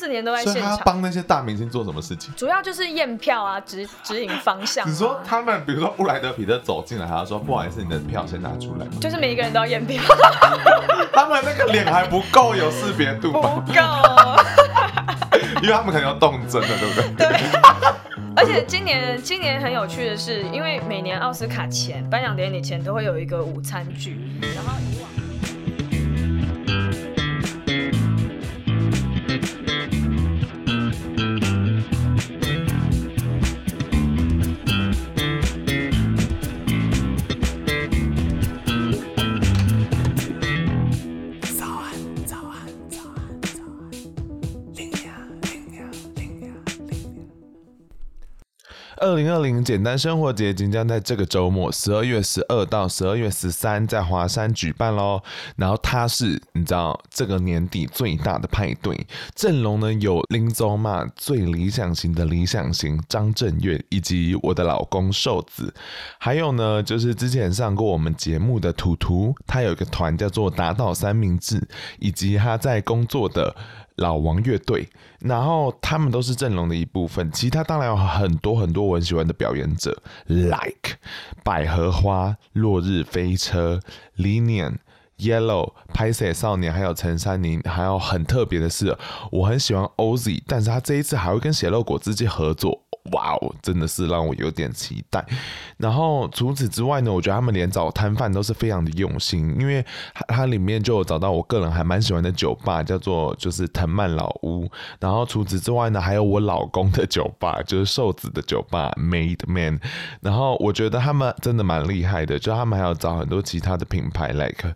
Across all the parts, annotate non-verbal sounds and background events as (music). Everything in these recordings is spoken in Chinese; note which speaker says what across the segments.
Speaker 1: 四年都在现场。
Speaker 2: 所以他帮那些大明星做什么事情？
Speaker 1: 主要就是验票啊，指指引方向、啊。
Speaker 2: 你说他们，比如说布莱德彼特走进来，他说：“不好意思，你的票先拿出来。”
Speaker 1: 就是每一个人都要验票。(laughs)
Speaker 2: 他们那个脸还不够有识别度吧？
Speaker 1: 不够，(laughs)
Speaker 2: 因为他们可能要动真的，对不对？
Speaker 1: 对。而且今年今年很有趣的是，因为每年奥斯卡前颁奖典礼前都会有一个午餐剧，然后。
Speaker 2: 二零二零简单生活节即将在这个周末，十二月十二到十二月十三，在华山举办喽。然后它是你知道这个年底最大的派对，阵容呢有林祖妈最理想型的理想型张震岳，以及我的老公瘦子，还有呢就是之前上过我们节目的图图，他有一个团叫做打倒三明治，以及他在工作的。老王乐队，然后他们都是阵容的一部分。其他当然有很多很多我很喜欢的表演者，like 百合花、落日飞车、Linion、Yellow、拍谢少年，还有陈珊妮。还有很特别的是，我很喜欢 Ozzy，但是他这一次还会跟血肉果汁机合作。哇哦，真的是让我有点期待。然后除此之外呢，我觉得他们连找摊贩都是非常的用心，因为它里面就有找到我个人还蛮喜欢的酒吧，叫做就是藤蔓老屋。然后除此之外呢，还有我老公的酒吧，就是瘦子的酒吧 Made Man。然后我觉得他们真的蛮厉害的，就他们还有找很多其他的品牌，like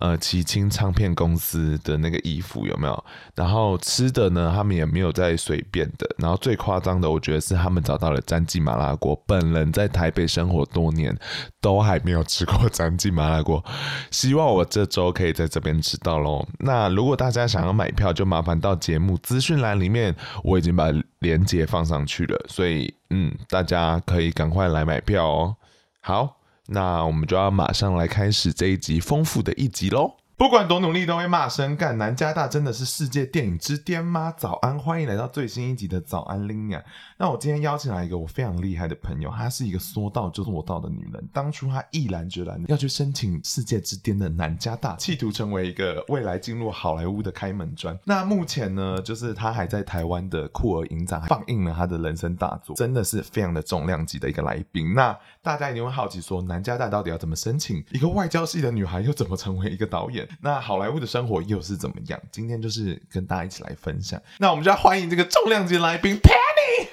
Speaker 2: 呃齐青唱片公司的那个衣服有没有？然后吃的呢，他们也没有在随便的。然后最夸张的，我觉得是他们。找到了詹记麻辣锅，本人在台北生活多年，都还没有吃过詹记麻辣锅，希望我这周可以在这边吃到喽。那如果大家想要买票，就麻烦到节目资讯栏里面，我已经把链接放上去了，所以嗯，大家可以赶快来买票哦。好，那我们就要马上来开始这一集丰富的一集喽。不管多努力都会骂声干，南加大真的是世界电影之巅吗？早安，欢迎来到最新一集的早安 l i n a。那我今天邀请来一个我非常厉害的朋友，她是一个说到就做到的女人。当初她毅然决然要去申请世界之巅的南加大，企图成为一个未来进入好莱坞的开门砖。那目前呢，就是她还在台湾的酷儿影展放映了她的人生大作，真的是非常的重量级的一个来宾。那大家一定会好奇说，南加大到底要怎么申请？一个外交系的女孩又怎么成为一个导演？那好莱坞的生活又是怎么样？今天就是跟大家一起来分享。那我们就要欢迎这个重量级来宾 Penny，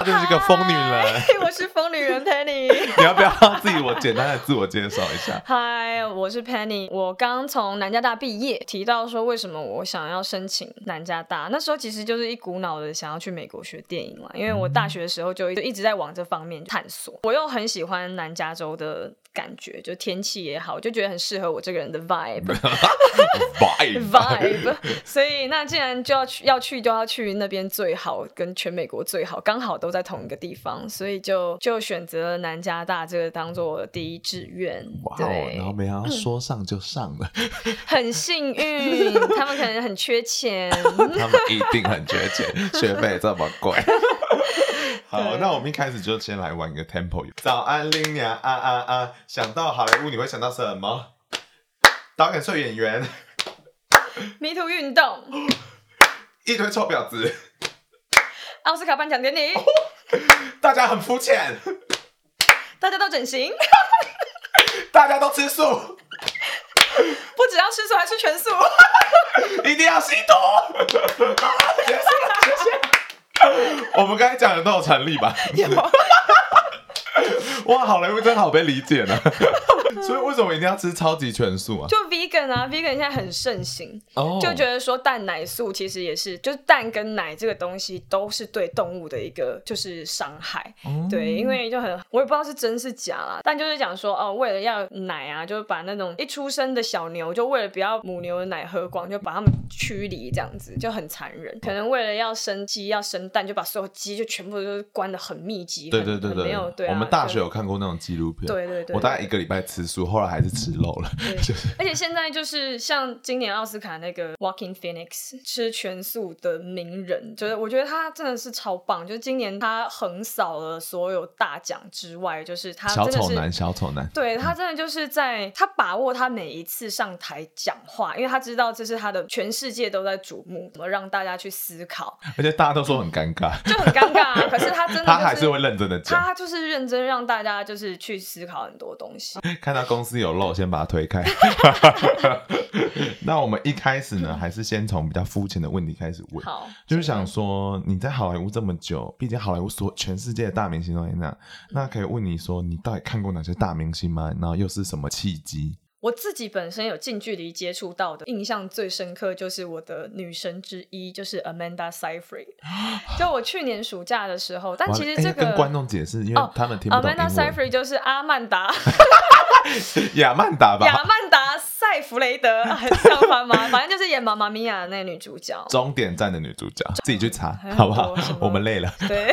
Speaker 2: 她就是一个疯女人。
Speaker 1: 我是疯女人 Penny。(laughs)
Speaker 2: 你要不要自己我简单的自我介绍一下？
Speaker 1: 嗨，我是 Penny。我刚从南加大毕业，提到说为什么我想要申请南加大，那时候其实就是一股脑的想要去美国学电影嘛，因为我大学的时候就一直在往这方面探索。我又很喜欢南加州的。感觉就天气也好，就觉得很适合我这个人的
Speaker 2: vibe，vibe，vibe (laughs)
Speaker 1: 所以那既然就要去，要去就要去那边最好，跟全美国最好，刚好都在同一个地方，所以就就选择了南加大这个当做我的第一志愿。哇、wow，
Speaker 2: 然后没想到说上就上了，
Speaker 1: 嗯、很幸运。他们可能很缺钱，(laughs)
Speaker 2: 他们一定很缺钱，学费这么贵。(laughs) 好，那我们一开始就先来玩一个 tempo。早安，林娘啊啊啊！想到好莱坞，你会想到什么？导演、帅演员、
Speaker 1: 迷途运动、(gasps)
Speaker 2: 一堆臭婊子、
Speaker 1: 奥斯卡颁奖典礼，(laughs)
Speaker 2: 大家很肤浅，
Speaker 1: 大家都整形，(laughs)
Speaker 2: 大家都吃素，(laughs)
Speaker 1: 不只要吃素，还吃全素，
Speaker 2: 一定要吸毒。结束了，谢谢。我们刚才讲的都有成立吧？(laughs) 哇，好莱坞真好被理解呢。(laughs) 所以为什么一定要吃超级全素啊？
Speaker 1: 就 vegan 啊，vegan 现在很盛行
Speaker 2: ，oh.
Speaker 1: 就觉得说蛋奶素其实也是，就是蛋跟奶这个东西都是对动物的一个就是伤害。Oh. 对，因为就很我也不知道是真是假啦，但就是讲说哦，为了要奶啊，就是把那种一出生的小牛，就为了不要母牛的奶喝光，就把它们驱离，这样子就很残忍。可能为了要生鸡要生蛋，就把所有鸡就全部都关的很密集。
Speaker 2: 对对对对，没有对、啊。大学有看过那种纪录片。
Speaker 1: 对对对，对，
Speaker 2: 我大概一个礼拜吃素，后来还是吃肉了。(laughs)
Speaker 1: 就是，而且现在就是像今年奥斯卡那个 Joaquin Phoenix 吃全素的名人，就是我觉得他真的是超棒。就是今年他横扫了所有大奖之外，就是他是
Speaker 2: 小丑男，小丑男。
Speaker 1: 对，他真的就是在他把握他每一次上台讲话，因为他知道这是他的全世界都在瞩目，怎么让大家去思考。
Speaker 2: 而且大家都说很尴尬，
Speaker 1: 就很尴尬啊。可是他真的、就是、
Speaker 2: 他还是会认真的讲，
Speaker 1: 他就是认真让大家就是去思考很多东西。(laughs)
Speaker 2: 看到公司有漏，先把它推开。(laughs) 那我们一开始呢，还是先从比较肤浅的问题开始问。
Speaker 1: 好，
Speaker 2: 就是想说你在好莱坞这么久，毕竟好莱坞所全世界的大明星都在那，那可以问你说，你到底看过哪些大明星吗？然后又是什么契机？
Speaker 1: 我自己本身有近距离接触到的，印象最深刻就是我的女神之一，就是 Amanda Seyfried。(gasps) 就我去年暑假的时候，但其实这个、
Speaker 2: 欸、跟观众解释，因为他们听不懂英文。
Speaker 1: Oh, Amanda Seyfried 就是阿曼达，(laughs)
Speaker 2: 亚曼达吧？
Speaker 1: 亚曼达。塞弗雷德很像翻吗？反正就是演《妈妈咪呀》的那个女主角，
Speaker 2: 终点站的女主角，自己去查好不好？我们累了。对，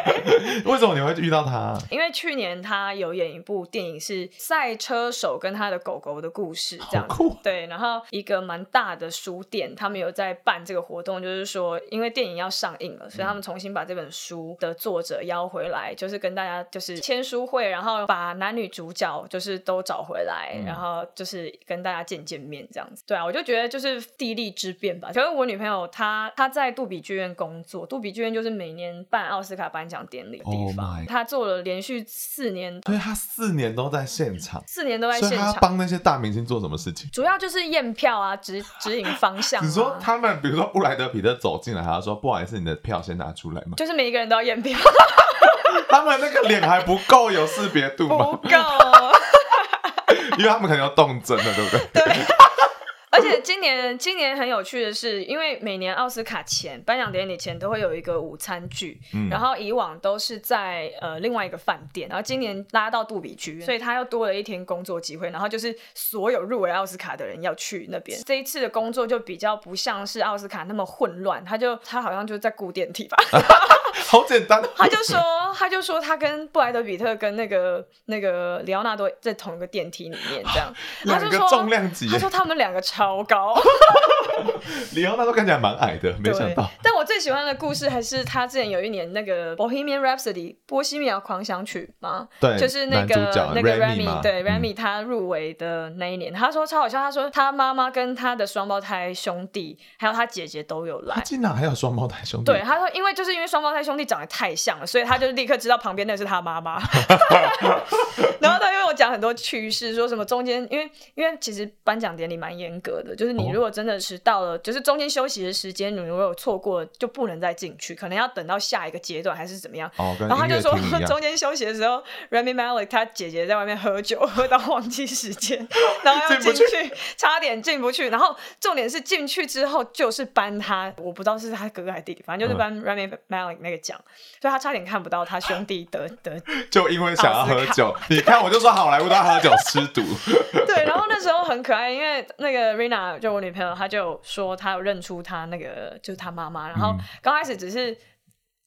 Speaker 2: (laughs) 为什么你会遇到她？
Speaker 1: 因为去年她有演一部电影，是赛车手跟他的狗狗的故事，这样子。对，然后一个蛮大的书店，他们有在办这个活动，就是说，因为电影要上映了，所以他们重新把这本书的作者邀回来，就是跟大家就是签书会，然后把男女主角就是都找回来，然后就是跟。大家见见面这样子，对啊，我就觉得就是地利之便吧。可是我女朋友她她在杜比剧院工作，杜比剧院就是每年办奥斯卡颁奖典礼的地方。Oh、她做了连续四年，
Speaker 2: 对，她四年都在现场，
Speaker 1: 四年都在现
Speaker 2: 场。帮那些大明星做什么事情？
Speaker 1: 主要就是验票啊，指指引方向、啊。
Speaker 2: 你说他们，比如说布莱德彼特走进来，还要说不好意思，你的票先拿出来嘛？
Speaker 1: 就是每一个人都要验票。
Speaker 2: 他们那个脸还不够有识别度吗？
Speaker 1: 不够。(laughs)
Speaker 2: 因为他们可能要动真的，对不对？
Speaker 1: 对。(laughs) 而且今年今年很有趣的是，因为每年奥斯卡前颁奖典礼前都会有一个午餐剧，嗯、然后以往都是在呃另外一个饭店，然后今年拉到杜比剧院，所以他又多了一天工作机会，然后就是所有入围奥斯卡的人要去那边。这一次的工作就比较不像是奥斯卡那么混乱，他就他好像就在顾电梯吧。(laughs) (laughs)
Speaker 2: 好简单，
Speaker 1: 他就说，他就说他跟布莱德比特跟那个那个里奥纳多在同一个电梯里面，这样。
Speaker 2: 两个重量级，
Speaker 1: 他说他们两个超高。(laughs)
Speaker 2: 李奥纳都看起来蛮矮的，没想到。
Speaker 1: 但我最喜欢的故事还是他之前有一年那个《Bohemian Rhapsody》波西米亚狂想曲嘛，
Speaker 2: 对，
Speaker 1: 就是那个那个 Remy，对 Remy 他入围的那一年，他说超好笑，他说他妈妈跟他的双胞胎兄弟还有他姐姐都有来。他
Speaker 2: 竟然还有双胞胎兄弟？
Speaker 1: 对，他说因为就是因为双胞胎。兄弟长得太像了，所以他就立刻知道旁边那是他妈妈。(laughs) (laughs) 然后他又有讲很多趣事，说什么中间因为因为其实颁奖典礼蛮严格的，就是你如果真的是到了，哦、就是中间休息的时间，你如果有错过就不能再进去，可能要等到下一个阶段还是怎么样。
Speaker 2: 哦、
Speaker 1: 然后他就说 (laughs) 中间休息的时候，Remy Malek 他姐姐在外面喝酒，喝到忘记时间，然后要进去，去差点进不去。然后重点是进去之后就是颁他，我不知道是他哥哥还是弟弟，反正就是颁 Remy Malek 那个。奖，所以他差点看不到他兄弟得得，
Speaker 2: 就因为想要喝酒。你看，我就说好莱坞都要喝酒吃毒。(laughs)
Speaker 1: 对，然后那时候很可爱，因为那个 Rina 就我女朋友，她就说她有认出她那个就是她妈妈，然后刚开始只是。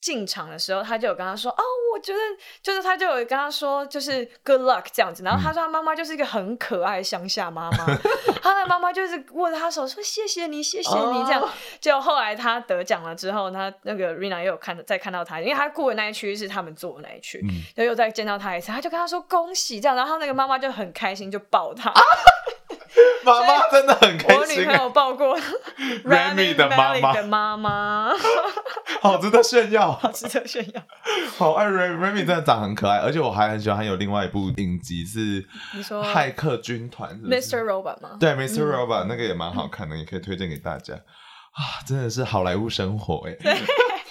Speaker 1: 进场的时候，她就有跟她说：“哦，我觉得就是她就有跟她说，就是 good luck 这样子。”然后她说她妈妈就是一个很可爱的乡下妈妈，(laughs) 她、的妈妈就是握着她手说：“谢谢你，谢谢你。”这样。结果、哦、后来她得奖了之后，她那个 Rina 又有看再看到她，因为她过的那一区是他们坐的那一区，嗯、又又再见到她一次，她就跟她说恭喜这样。然后那个妈妈就很开心，就抱他。(laughs) 啊
Speaker 2: 妈妈真的很开心。我
Speaker 1: 女朋友抱过 (laughs)
Speaker 2: Remy 的妈妈，
Speaker 1: 的妈妈，(laughs)
Speaker 2: 好值得炫耀，
Speaker 1: 好值得炫耀。
Speaker 2: 好爱 Rami，Rami 真的长很可爱，而且我还很喜欢，还有另外一部影集是，你说骇客军团
Speaker 1: ，Mr. Robot 吗？
Speaker 2: 对，Mr. Robot 那个也蛮好看的，也可以推荐给大家。啊，真的是好莱坞生活 (laughs) 哎。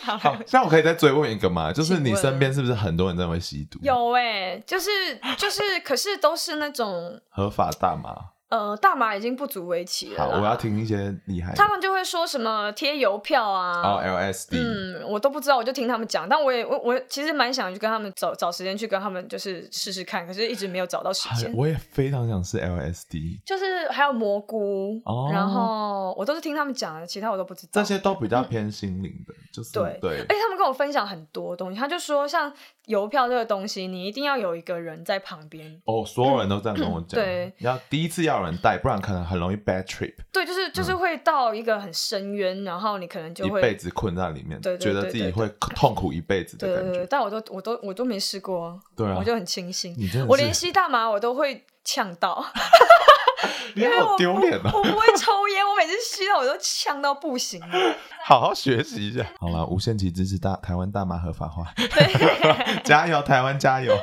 Speaker 2: 好，那我可以再追问一个吗？就是你身边是不是很多人在会吸毒？
Speaker 1: 有哎，就是就是，可是都是那种
Speaker 2: 合法大麻。
Speaker 1: 呃，大麻已经不足为奇了。
Speaker 2: 好，我要听一些厉害的。
Speaker 1: 他们就会说什么贴邮票啊，
Speaker 2: 哦，LSD，
Speaker 1: 嗯，我都不知道，我就听他们讲。但我也我我其实蛮想去跟他们找找时间去跟他们就是试试看，可是一直没有找到时间。
Speaker 2: 我也非常想试 LSD，
Speaker 1: 就是还有蘑菇，哦，然后我都是听他们讲的，其他我都不知道。
Speaker 2: 这些都比较偏心灵的，嗯、(laughs) 就是对对。而
Speaker 1: 且他们跟我分享很多东西，他就说像。邮票这个东西，你一定要有一个人在旁边。
Speaker 2: 哦，所有人都这样跟我讲。
Speaker 1: 对，
Speaker 2: 要第一次要要有人带，不然可能很容易 bad trip。
Speaker 1: 对，就是就是会到一个很深渊，嗯、然后你可能就会
Speaker 2: 一辈子困在里面，
Speaker 1: 对
Speaker 2: 觉得自己会痛苦一辈子的感觉。
Speaker 1: 对对对，但我都我都我都没试过，
Speaker 2: 对啊，
Speaker 1: 我就很清醒。我连吸大麻我都会呛到。(laughs)
Speaker 2: 你好丢脸啊！
Speaker 1: 我不会抽烟，我每次吸到我都呛到不行。(laughs)
Speaker 2: 好好学习一下。好了，无限期支持大台湾大麻合法化，(laughs) 加油台湾加油！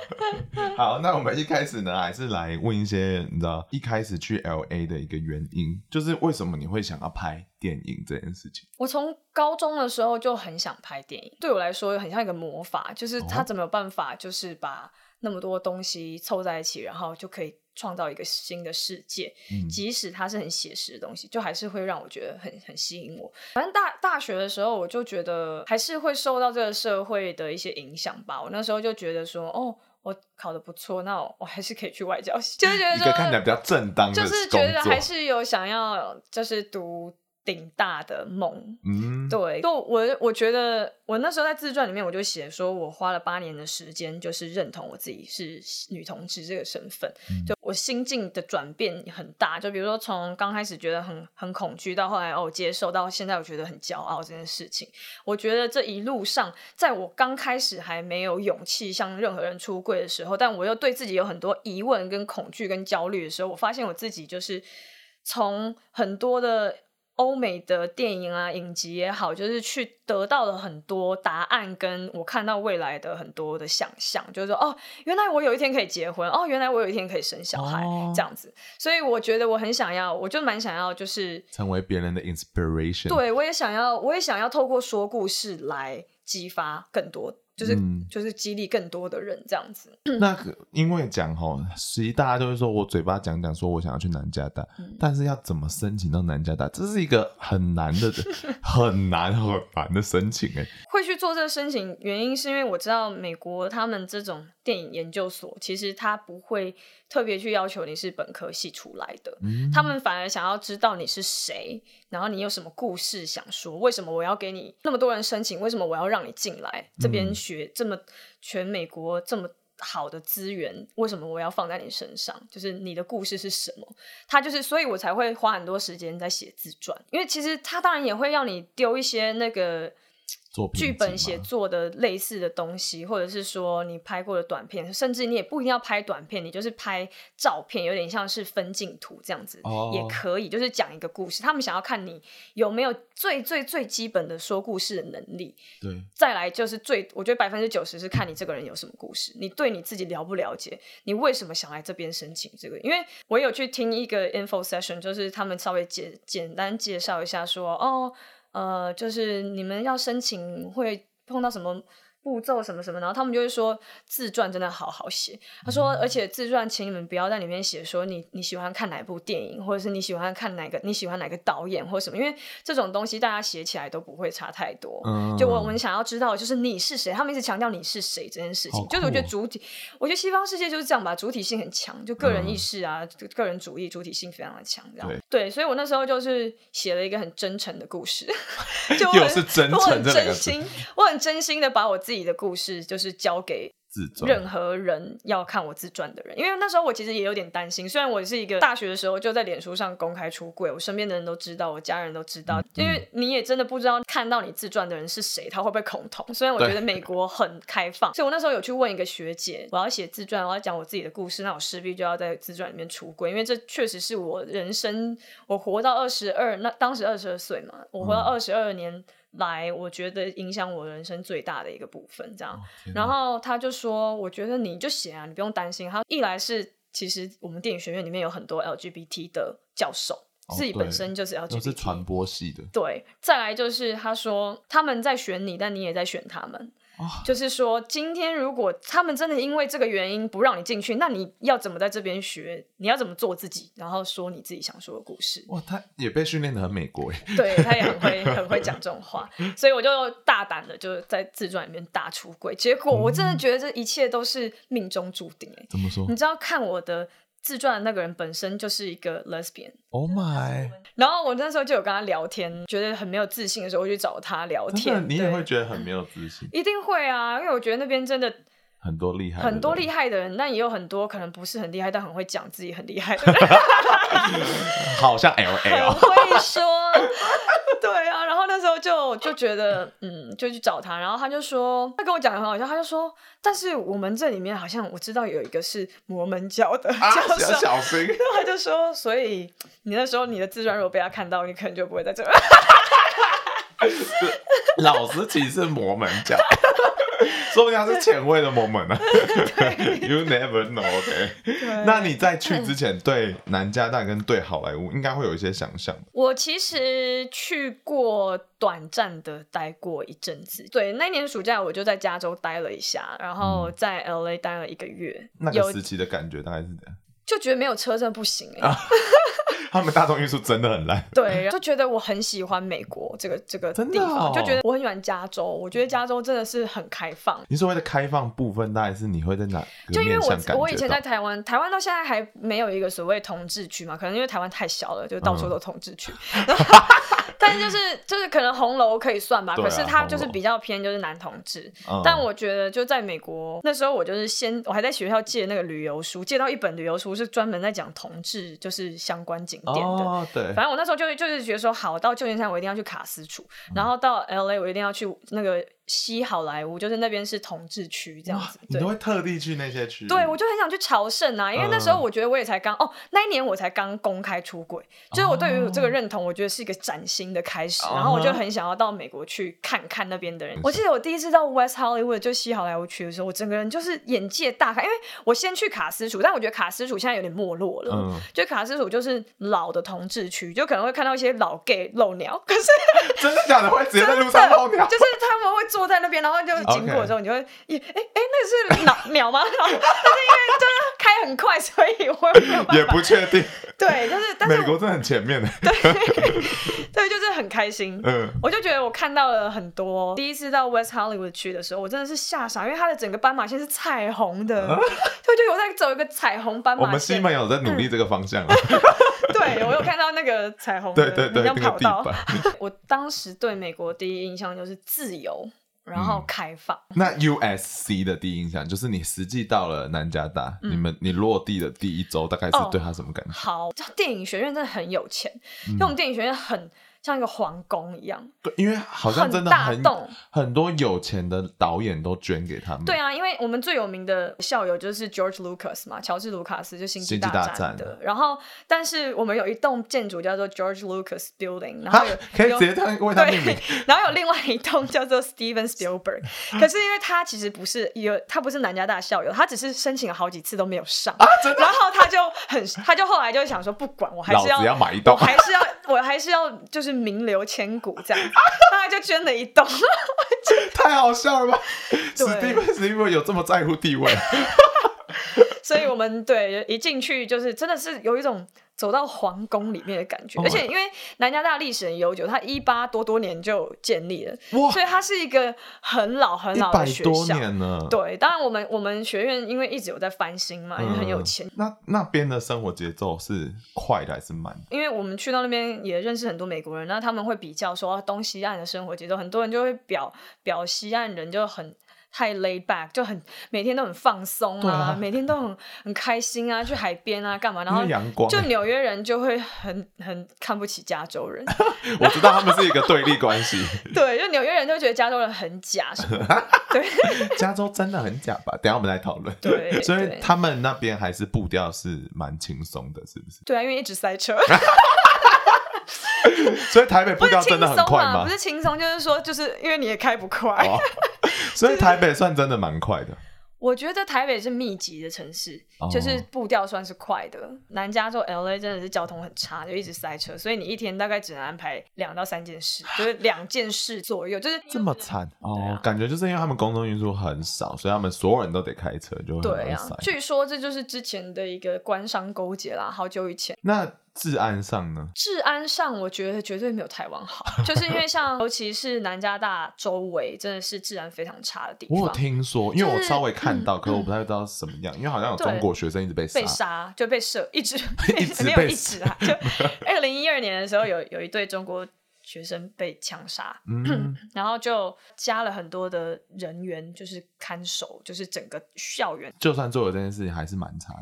Speaker 2: 好，那我们一开始呢，还是来问一些你知道一开始去 LA 的一个原因，就是为什么你会想要拍电影这件事情？
Speaker 1: 我从高中的时候就很想拍电影，对我来说很像一个魔法，就是他怎么有办法，就是把那么多东西凑在一起，然后就可以。创造一个新的世界，嗯、即使它是很写实的东西，就还是会让我觉得很很吸引我。反正大大学的时候，我就觉得还是会受到这个社会的一些影响吧。我那时候就觉得说，哦，我考的不错，那我，我还是可以去外交系，(laughs) 就是觉得说
Speaker 2: 一个看起来比较正当的，
Speaker 1: 就是觉得还是有想要，就是读。顶大的梦，嗯，对，就我我觉得我那时候在自传里面我就写说，我花了八年的时间，就是认同我自己是女同志这个身份，嗯、就我心境的转变很大，就比如说从刚开始觉得很很恐惧，到后来哦接受，到现在我觉得很骄傲这件事情。我觉得这一路上，在我刚开始还没有勇气向任何人出柜的时候，但我又对自己有很多疑问、跟恐惧、跟焦虑的时候，我发现我自己就是从很多的。欧美的电影啊、影集也好，就是去得到了很多答案，跟我看到未来的很多的想象，就是说，哦，原来我有一天可以结婚，哦，原来我有一天可以生小孩，哦、这样子。所以我觉得我很想要，我就蛮想要，就是
Speaker 2: 成为别人的 inspiration。
Speaker 1: 对，我也想要，我也想要透过说故事来激发更多。就是、嗯、就是激励更多的人这样子。(clears throat)
Speaker 2: 那个、因为讲吼，实际大家都会说我嘴巴讲讲，说我想要去南加大，嗯、但是要怎么申请到南加大，这是一个很难的、(laughs) 很难很难的申请哎。
Speaker 1: 会去做这个申请，原因是因为我知道美国他们这种电影研究所，其实他不会特别去要求你是本科系出来的，嗯、他们反而想要知道你是谁，然后你有什么故事想说，为什么我要给你那么多人申请，为什么我要让你进来这边学。学这么全美国这么好的资源，为什么我要放在你身上？就是你的故事是什么？他就是，所以我才会花很多时间在写自传，因为其实他当然也会让你丢一些那个。剧本写作的类似的东西，或者是说你拍过的短片，甚至你也不一定要拍短片，你就是拍照片，有点像是分镜图这样子，oh. 也可以，就是讲一个故事。他们想要看你有没有最最最基本的说故事的能力。
Speaker 2: 对，
Speaker 1: 再来就是最，我觉得百分之九十是看你这个人有什么故事，你对你自己了不了解，你为什么想来这边申请这个？因为我有去听一个 info session，就是他们稍微简简单介绍一下说，哦。呃，就是你们要申请会碰到什么步骤什么什么，然后他们就会说自传真的好好写。他说，而且自传，请你们不要在里面写说你你喜欢看哪部电影，或者是你喜欢看哪个你喜欢哪个导演或什么，因为这种东西大家写起来都不会差太多。嗯、就我们想要知道，就是你是谁，他们一直强调你是谁这件事情。哦、就是我觉得主体，我觉得西方世界就是这样吧，主体性很强，就个人意识啊，嗯、个人主义，主体性非常的强，这样对，对。所以我那时候就是写了一个很真诚的故事，(laughs) 就 (laughs) 我
Speaker 2: 又是真诚，我
Speaker 1: 很真心，我很真心的把我自己。自己的故事就是交给任何人要看我自传的人，因为那时候我其实也有点担心。虽然我是一个大学的时候就在脸书上公开出柜，我身边的人都知道，我家人都知道，因为你也真的不知道看到你自传的人是谁，他会不会恐同。虽然我觉得美国很开放，所以我那时候有去问一个学姐，我要写自传，我要讲我自己的故事，那我势必就要在自传里面出柜，因为这确实是我人生，我活到二十二，那当时二十二岁嘛，我活到二十二年。来，我觉得影响我人生最大的一个部分，这样。哦、然后他就说：“我觉得你就写啊，你不用担心。”他一来是，其实我们电影学院里面有很多 LGBT 的教授，哦、自己本身就是 LGBT，都是
Speaker 2: 传播系的。
Speaker 1: 对，再来就是他说他们在选你，但你也在选他们。就是说，今天如果他们真的因为这个原因不让你进去，那你要怎么在这边学？你要怎么做自己，然后说你自己想说的故事？
Speaker 2: 哇，他也被训练的很美国耶。
Speaker 1: 对，他也很会很会讲这种话，所以我就大胆的就在自传里面大出柜。结果我真的觉得这一切都是命中注定。哎，
Speaker 2: 怎么说？
Speaker 1: 你知道看我的。自传的那个人本身就是一个 lesbian。
Speaker 2: Oh my！
Speaker 1: 然后我那时候就有跟他聊天，觉得很没有自信的时候，我去找他聊天。
Speaker 2: 你也会觉得很没有自信？
Speaker 1: 一定会啊，因为我觉得那边真的
Speaker 2: 很多厉害，
Speaker 1: 很多厉害的人，但也有很多可能不是很厉害，但很会讲自己很厉害的人，
Speaker 2: 好像 L L
Speaker 1: 很会说，就就觉得，嗯，就去找他，然后他就说，他跟我讲的很好笑，他就说，但是我们这里面好像我知道有一个是摩门教的，
Speaker 2: 啊，
Speaker 1: 教
Speaker 2: 授小心，
Speaker 1: 他就说，所以你那时候你的自传如果被他看到，你可能就不会在这儿。(laughs)
Speaker 2: 老师其实是摩门教。(laughs) 说不定他是前卫的 moment 呢，(laughs) You never know。OK，那你在去之前对南加大跟对好莱坞应该会有一些想象。
Speaker 1: 我其实去过短暂的待过一阵子，对，那年暑假我就在加州待了一下，然后在 LA 待了一个月。
Speaker 2: 那个时期的感觉大概是怎样？
Speaker 1: 就觉得没有车真的不行哎、欸。(laughs)
Speaker 2: 他们大众运输真的很烂，(laughs)
Speaker 1: 对，就觉得我很喜欢美国这个这个地方，哦，就觉得我很喜欢加州，我觉得加州真的是很开放。
Speaker 2: 你所谓的开放部分，大概是你会在哪？
Speaker 1: 就因为我我以前在台湾，台湾到现在还没有一个所谓同志区嘛，可能因为台湾太小了，就到处都同志区。嗯 (laughs) 但是就是就是可能红楼可以算吧，啊、可是它就是比较偏就是男同志。但我觉得就在美国那时候，我就是先我还在学校借那个旅游书，借到一本旅游书是专门在讲同志就是相关景点的。
Speaker 2: 哦，对。
Speaker 1: 反正我那时候就就是觉得说，好，到旧金山我一定要去卡斯楚，嗯、然后到 L A 我一定要去那个。西好莱坞就是那边是同志区这样子，
Speaker 2: 你都会特地去那些区？
Speaker 1: 对，我就很想去朝圣啊，因为那时候我觉得我也才刚、嗯、哦，那一年我才刚公开出轨，就是我对于这个认同，我觉得是一个崭新的开始，哦、然后我就很想要到美国去看看那边的人。嗯、我记得我第一次到 West Hollywood 就西好莱坞区的时候，我整个人就是眼界大开，因为我先去卡斯楚，但我觉得卡斯楚现在有点没落了，嗯、就卡斯楚就是老的同志区，就可能会看到一些老 gay 露鸟，可是 (laughs)
Speaker 2: 真的假的会直接在路上露鸟？
Speaker 1: 就是他们会坐在那边，然后就。经过的时候，你就会，哎、欸、哎、欸，那是鸟 (laughs) 鸟吗？(laughs) 但是因为就是开很快，所以我
Speaker 2: 也不确定。(laughs)
Speaker 1: 对，就是但是
Speaker 2: 美国真的很前面的。
Speaker 1: 对，对，就是很开心。嗯，我就觉得我看到了很多。第一次到 West Hollywood 去的时候，我真的是吓傻，因为它的整个斑马线是彩虹的，就、啊、就有在走一个彩虹斑马线。
Speaker 2: 我们西门有在努力这个方向、啊。
Speaker 1: 对，我有看到那个彩虹，
Speaker 2: 对对对，
Speaker 1: 那跑道。我当时对美国第一印象就是自由。然后开放。
Speaker 2: 嗯、那 USC 的第一印象就是你实际到了南加大，嗯、你们你落地的第一周，大概是对他什么感觉？哦、
Speaker 1: 好，电影学院真的很有钱，嗯、因为我们电影学院很。像一个皇宫一样，
Speaker 2: 对，因为好像真的很，很大栋，很多有钱的导演都捐给他们。
Speaker 1: 对啊，因为我们最有名的校友就是 George Lucas 嘛，乔治卢卡斯就星际大战的。然后，但是我们有一栋建筑叫做 George Lucas Building，然后有
Speaker 2: 可以直接他为他命名。(laughs)
Speaker 1: 然后有另外一栋叫做 Steven Spielberg，(laughs) 可是因为他其实不是有，他不是南加大校友，他只是申请了好几次都没有上。
Speaker 2: 啊，真的？
Speaker 1: 然后他就很，他就后来就想说，不管我还是要，
Speaker 2: 要买一栋，
Speaker 1: 我还是要，我还是要，就是。名流千古这样，他就捐了一栋，(laughs)
Speaker 2: 太好笑了吧？史蒂芬史蒂芬有这么在乎地位？(laughs)
Speaker 1: 所以我们对一进去就是真的是有一种。走到皇宫里面的感觉，而且因为南加大历史很悠久，它一八多多年就建立了，哇所以它是一个很老很老的学校。
Speaker 2: 多年了。
Speaker 1: 对，当然我们我们学院因为一直有在翻新嘛，因为很有钱。
Speaker 2: 嗯、那那边的生活节奏是快的还是慢？
Speaker 1: 因为我们去到那边也认识很多美国人，那他们会比较说东西岸的生活节奏，很多人就会表表西岸人就很。太 laid back 就很每天都很放松啊，啊每天都很很开心啊，去海边啊，干嘛？然后就纽约人就会很很看不起加州人。(laughs)
Speaker 2: 我知道他们是一个对立关系。
Speaker 1: 对，就纽约人就觉得加州人很假什么。(laughs) 对，
Speaker 2: 加州真的很假吧？等下我们来讨论。
Speaker 1: 对，(laughs)
Speaker 2: 所以他们那边还是步调是蛮轻松的，是不是？
Speaker 1: 对啊，因为一直塞车。
Speaker 2: 所以台北步调真的很快吗？
Speaker 1: 不是轻松，就是说，就是因为你也开不快。哦
Speaker 2: 所以台北算真的蛮快的。
Speaker 1: 我觉得台北是密集的城市，就是步调算是快的。南加州 LA 真的是交通很差，就一直塞车，所以你一天大概只能安排两到三件事，(sighs) 就是两件事左右，就是
Speaker 2: 这么惨哦。感觉就是因为他们公共运输很少，所以他们所有人都得开车，就会很塞。
Speaker 1: 据说这就是之前的一个官商勾结啦，好久以前。
Speaker 2: 那。治安上呢？(laughs)
Speaker 1: 治安上，我觉得绝对没有台湾好，就是因为像 (laughs) 尤其是南加大周围，真的是治安非常差的地方。
Speaker 2: 我有听说，因为我稍微看到，就是、可是我不太知道是什么样，嗯、因为好像有中国学生一直被杀，
Speaker 1: 被杀就被射，一直 (laughs)
Speaker 2: 一直被
Speaker 1: 没有一直啊。就二零一二年的时候有，有有一对中国学生被枪杀，
Speaker 2: 嗯，(clears throat)
Speaker 1: 然后就加了很多的人员，就是看守，就是整个校园。
Speaker 2: 就算做了这件事情，还是蛮差的。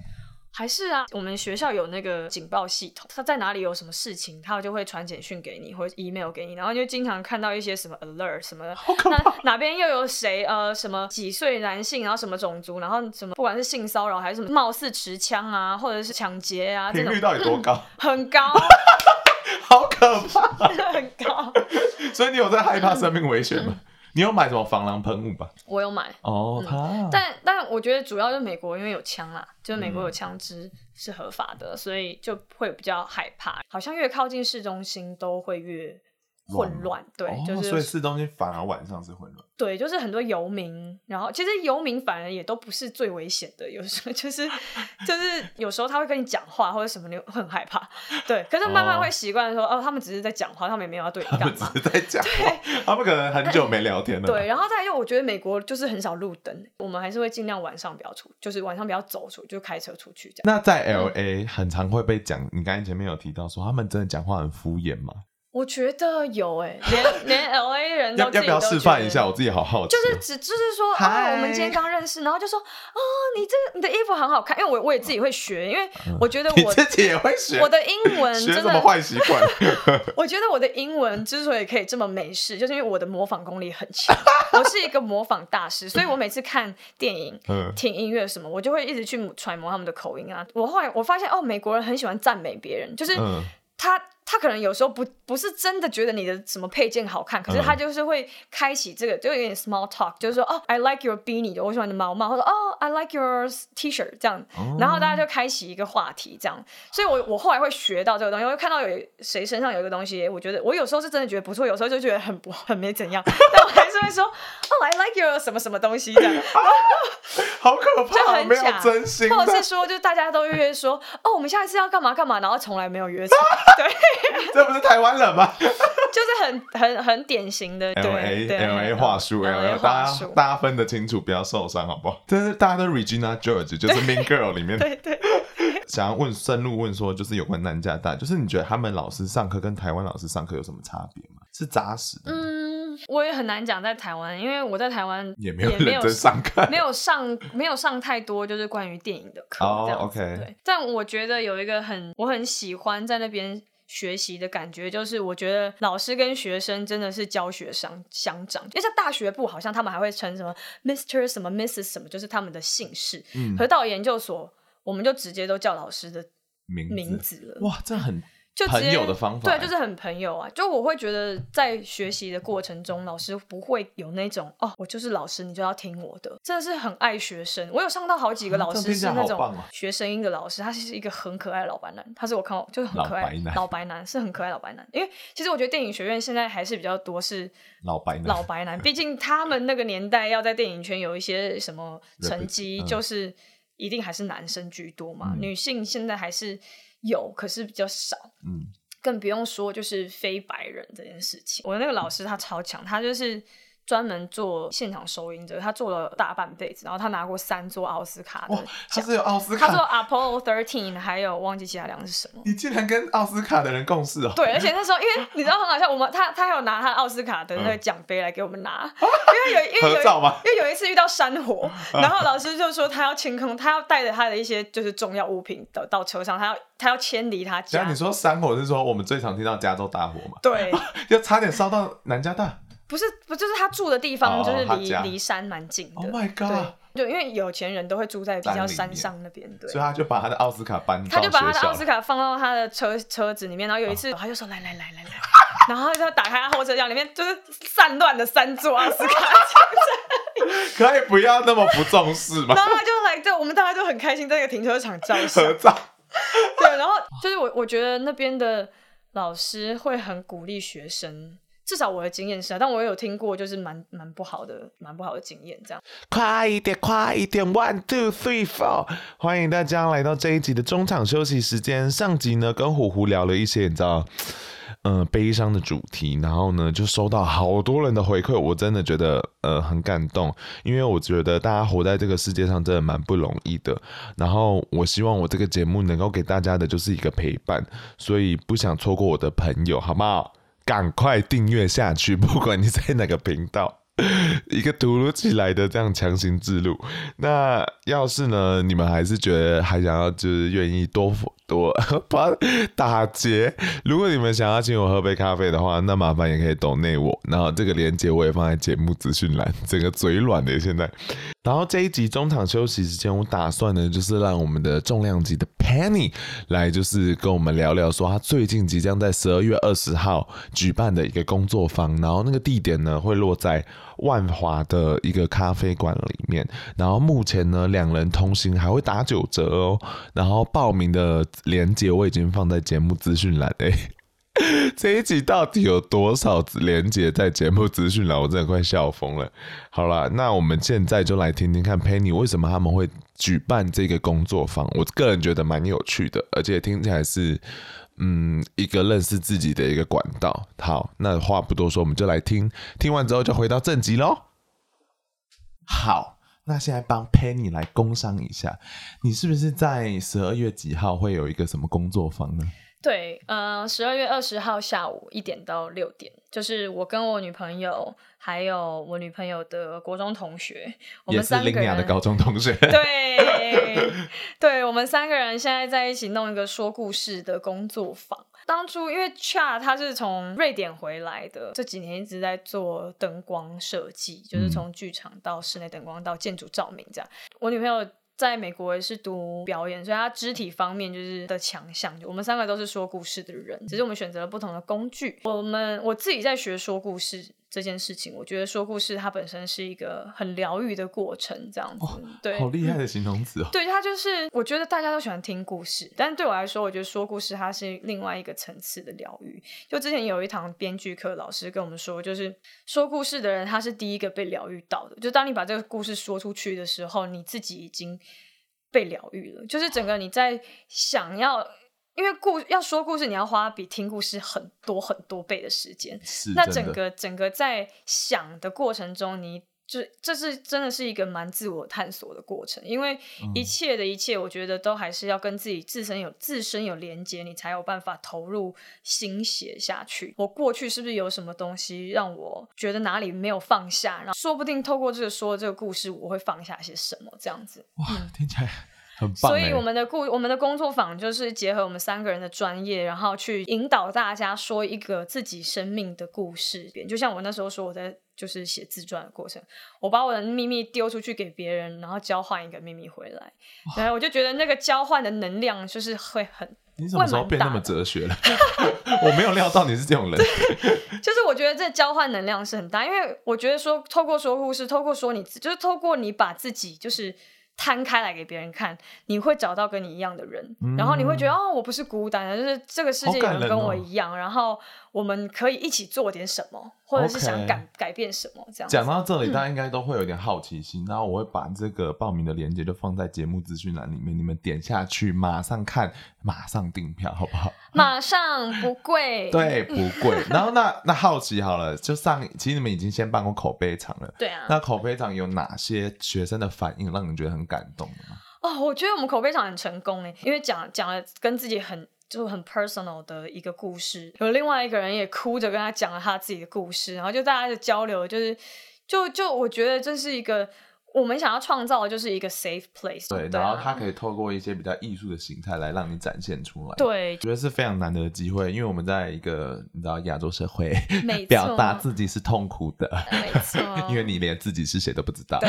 Speaker 1: 还是啊，我们学校有那个警报系统，他在哪里有什么事情，他就会传简讯给你或者 email 给你，然后就经常看到一些什么 alert 什么的，那哪边又有谁呃什么几岁男性，然后什么种族，然后什么不管是性骚扰还是什么貌似持枪啊，或者是抢劫啊，
Speaker 2: 频率到底多高？
Speaker 1: 嗯、很高，(laughs)
Speaker 2: 好可怕，(laughs)
Speaker 1: 很高。
Speaker 2: 所以你有在害怕生命危险吗？你有买什么防狼喷雾吧？
Speaker 1: 我有买
Speaker 2: 哦，
Speaker 1: 但但我觉得主要就是美国，因为有枪啦，就是美国有枪支是合法的，嗯，所以就会比较害怕。好像越靠近市中心都会越。混乱，对，哦，就是，
Speaker 2: 所以市中心反而晚上是混乱。
Speaker 1: 对，就是很多游民，然后其实游民反而也都不是最危险的，有时候 (laughs) 就是就是有时候他会跟你讲话或者什么，你会很害怕。对，可是慢慢会习惯说哦，哦，他们只是在讲话，他们也没有要对 (laughs) 你干嘛，
Speaker 2: 只是在讲话，他们可能很久没聊天了。(laughs)
Speaker 1: 对，然后再来就我觉得美国就是很少路灯，我们还是会尽量晚上不要出，就是晚上不要走出，就开车出去这样。
Speaker 2: 那在 LA 很常会被讲，你刚才前面有提到说他们真的讲话很敷衍吗？
Speaker 1: 我觉得有哎、欸，连连 L A 人都，要
Speaker 2: 要不要示范一下？我自己好好奇。
Speaker 1: 就是只就是说，哦，我们今天刚认识，然后就说，哦，你这个你的衣服很好看，因为我我也自己会学，因为我觉得 (laughs) 我、
Speaker 2: 嗯、自己也会学。
Speaker 1: 我的英文 (laughs) 真的
Speaker 2: 学什么坏习惯？(laughs)
Speaker 1: 我觉得我的英文之所以可以这么美式，就是因为我的模仿功力很强，我是一个模仿大师，所以我每次看电影、听音乐什么，我就会一直去揣摩他们的口音啊。我后来我发现，哦，美国人很喜欢赞美别人，就是他。嗯他可能有时候不不是真的觉得你的什么配件好看，可是他就是会开启这个，就有点 small talk，就是说哦，I like your beanie，我喜欢你的毛毛，或者哦，I like your T-shirt，这样，然后大家就开启一个话题，这样。所以我我后来会学到这个东西，我会看到有谁身上有一个东西，我觉得我有时候是真的觉得不错，有时候就觉得很不很没怎样，(laughs) 但我还是会说哦，I like your 什么什么东西这样。(laughs)
Speaker 2: 好可怕，就很假，没有真心，
Speaker 1: 或者是说，就大家都约说哦，我们下一次要干嘛干嘛，然后从来没有约成，(laughs) 对。(laughs)
Speaker 2: 这不是台湾人吗？(laughs)
Speaker 1: 就是很很很典型的
Speaker 2: L A L A 话术，L A 大家大家分得清楚，不要受伤，好不好？这是大家都 Regina George，就是 Mean Girl 里面。
Speaker 1: 对对，对。
Speaker 2: 想要问深入问说，就是有关南加大，就是你觉得他们老师上课跟台湾老师上课有什么差别吗？是扎实的？
Speaker 1: 嗯，我也很难讲在台湾，因为我在台湾
Speaker 2: 也没有认真上课，
Speaker 1: 没有上没有上太多就是关于电影的课。哦、
Speaker 2: oh,，OK。对，
Speaker 1: 但我觉得有一个很我很喜欢在那边。学习的感觉就是，我觉得老师跟学生真的是教学相相长，因为像大学部好像他们还会称什么 Mr. 什么 Mrs. 什么，就是他们的姓氏。嗯，可是到研究所，我们就直接都叫老师的名字了。
Speaker 2: 哇，这很。
Speaker 1: 就
Speaker 2: 朋友的方法，
Speaker 1: 对，就是很朋友啊。就我会觉得，在学习的过程中，老师不会有那种哦，我就是老师，你就要听我的。真的是很爱学生。我有上到好几个老师是那种学声音的老师，他是一个很可爱的老白男。他是我看过就是很可爱老白男，老白男是很可爱老白男。因为其实我觉得电影学院现在还是比较多是老白男，老白男。毕竟他们那个年代要在电影圈有一些什么成绩，就是一定还是男生居多嘛。嗯、女性现在还是。有，可是比较少。嗯，更不用说就是非白人这件事情。我那个老师他超强，他就是。专门做现场收音的，他做了大半辈子，然后他拿过三座奥斯卡的，
Speaker 2: 他是有奥斯卡，
Speaker 1: 他做 Apollo Thirteen，还有忘记其他两个是什么。
Speaker 2: 你竟然跟奥斯卡的人共事哦？
Speaker 1: 对，而且那时候因为你知道很好笑，我们他他还有拿他奥斯卡的那个奖杯来给我们拿，(laughs) 嗯、因为有因为有？因为有一次遇到山火，然后老师就说他要清空，他要带着他的一些就是重要物品到到车上，他要他要迁离他家。
Speaker 2: 你说山火是说我们最常听到加州大火嘛？
Speaker 1: 对，(laughs)
Speaker 2: 就差点烧到南加大。
Speaker 1: 不是，不就是他住的地方，就是离离山蛮近的。
Speaker 2: Oh my god！
Speaker 1: 对，就因为有钱人都会住在比较山上那边，对。
Speaker 2: 所以他就把他的奥斯卡搬，
Speaker 1: 他就把他的奥斯卡放到他的车车子里面，然后有一次他就说：“来来来来来。” (laughs) 然后他就打开他后车厢，里面就是散乱的三座奥斯卡。(laughs)
Speaker 2: 可以不要那么不重视吗？
Speaker 1: 然后他就来，就我们大家就很开心，在那个停车场照
Speaker 2: 合照。
Speaker 1: 对，然后就是我我觉得那边的老师会很鼓励学生。至少我的经验是啊，但我也有听过，就是蛮蛮不好的，蛮不好的经验。这样，
Speaker 2: 快一点，快一点，one two three four，欢迎大家来到这一集的中场休息时间。上集呢，跟虎虎聊了一些你知道，呃，悲伤的主题，然后呢，就收到好多人的回馈，我真的觉得呃很感动，因为我觉得大家活在这个世界上真的蛮不容易的。然后我希望我这个节目能够给大家的就是一个陪伴，所以不想错过我的朋友，好不好？赶快订阅下去，(laughs) 不管你在哪个频道，一个突如其来的这样强行置入。那要是呢，你们还是觉得还想要，就是愿意多。多 (laughs) 把打劫。如果你们想要请我喝杯咖啡的话，那麻烦也可以抖内我。然后这个链接我也放在节目资讯栏。整个嘴软的现在。然后这一集中场休息时间，我打算呢，就是让我们的重量级的 Henny 来，就是跟我们聊聊，说他最近即将在十二月二十号举办的一个工作坊。然后那个地点呢，会落在万华的一个咖啡馆里面。然后目前呢，两人同行还会打九折哦。然后报名的。链接我已经放在节目资讯栏诶，(laughs) 这一集到底有多少连接在节目资讯栏？我真的快笑疯了。好了，那我们现在就来听听看 Penny 为什么他们会举办这个工作坊。我个人觉得蛮有趣的，而且听起来是嗯一个认识自己的一个管道。好，那话不多说，我们就来听，听完之后就回到正集喽。好。那现在帮 Penny 来工商一下，你是不是在十二月几号会有一个什么工作坊呢？
Speaker 1: 对，呃，十二月二十号下午一点到六点，就是我跟我女朋友还有我女朋友的国中同学，我们三个人，
Speaker 2: 的高中同学，
Speaker 1: 对，(laughs) 对，我们三个人现在在一起弄一个说故事的工作坊。当初因为 Chad 他是从瑞典回来的，这几年一直在做灯光设计，就是从剧场到室内灯光到建筑照明这样。我女朋友在美国也是读表演，所以他肢体方面就是的强项。我们三个都是说故事的人，只是我们选择了不同的工具。我们我自己在学说故事。这件事情，我觉得说故事它本身是一个很疗愈的过程，这样子，哦、对，
Speaker 2: 好厉害的形容词哦。
Speaker 1: 对，它就是，我觉得大家都喜欢听故事，但是对我来说，我觉得说故事它是另外一个层次的疗愈。就之前有一堂编剧课，老师跟我们说，就是说故事的人他是第一个被疗愈到的。就当你把这个故事说出去的时候，你自己已经被疗愈了。就是整个你在想要。因为故要说故事，你要花比听故事很多很多倍的时间。是，那整个整个在想的过程中，你就这是真的是一个蛮自我探索的过程。因为一切的一切，我觉得都还是要跟自己自身有自身有连接，你才有办法投入心血下去。我过去是不是有什么东西让我觉得哪里没有放下？然后说不定透过这个说这个故事，我会放下些什么？这样子，
Speaker 2: 哇，听起来。
Speaker 1: 所以我们的故我们的工作坊就是结合我们三个人的专业，然后去引导大家说一个自己生命的故事。就像我那时候说我在就是写自传的过程，我把我的秘密丢出去给别人，然后交换一个秘密回来。然后我就觉得那个交换的能量就是会很。
Speaker 2: 你什么时候变那么哲学了？(laughs) 我没有料到你是这种人。
Speaker 1: 就是我觉得这交换能量是很大，因为我觉得说透过说故事，透过说你，就是透过你把自己就是。摊开来给别人看，你会找到跟你一样的人，嗯、然后你会觉得哦，我不是孤单的，就是这个世界有人跟我一样，哦、然后我们可以一起做点什么，或者是想改.改变什么这样。讲
Speaker 2: 到这里，大家应该都会有点好奇心，嗯、然后我会把这个报名的链接就放在节目资讯栏里面，你们点下去，马上看，马上订票，好不好？(laughs)
Speaker 1: 马上不贵，
Speaker 2: 对，不贵。然后那那好奇好了，就上，其实你们已经先办过口碑场了，
Speaker 1: 对啊。
Speaker 2: 那口碑场有哪些学生的反应让你觉得很感动的吗？
Speaker 1: 哦，我觉得我们口碑场很成功诶，因为讲讲了跟自己很就很 personal 的一个故事，有另外一个人也哭着跟他讲了他自己的故事，然后就大家的交流，就是就就我觉得这是一个。我们想要创造的就是一个 safe place，
Speaker 2: 对，对啊、然后他可以透过一些比较艺术的形态来让你展现出来，
Speaker 1: 对，
Speaker 2: 觉得是非常难得的机会，因为我们在一个你知道亚洲社会，表达自己是痛苦的，
Speaker 1: 没错，
Speaker 2: 因为你连自己是谁都不知道。(laughs)